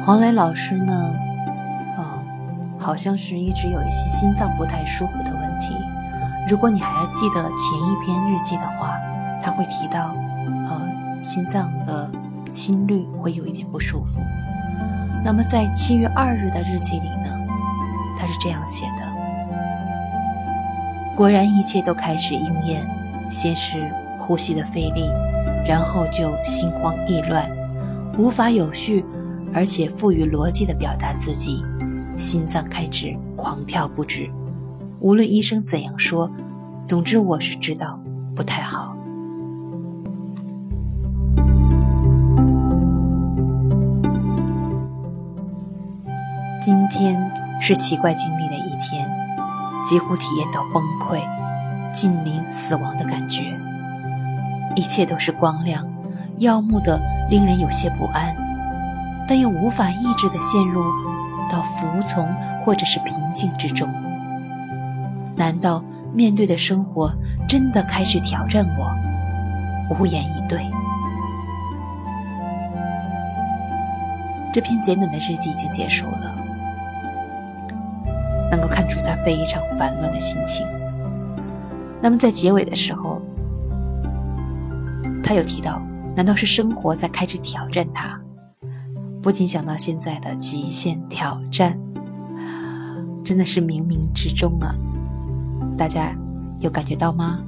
黄磊老师呢，哦，好像是一直有一些心脏不太舒服的问题。如果你还要记得前一篇日记的话，他会提到，呃，心脏的心率会有一点不舒服。那么在七月二日的日记里呢，他是这样写的：果然一切都开始应验，先是呼吸的费力，然后就心慌意乱，无法有序而且富于逻辑的表达自己，心脏开始狂跳不止。无论医生怎样说，总之我是知道不太好。今天是奇怪经历的一天，几乎体验到崩溃、近临死亡的感觉。一切都是光亮、耀目的，令人有些不安，但又无法抑制的陷入到服从或者是平静之中。难道面对的生活真的开始挑战我？无言以对。这篇简短的日记已经结束了。能够看出他非常烦乱的心情。那么在结尾的时候，他有提到：难道是生活在开始挑战他？不禁想到现在的极限挑战，真的是冥冥之中啊！大家有感觉到吗？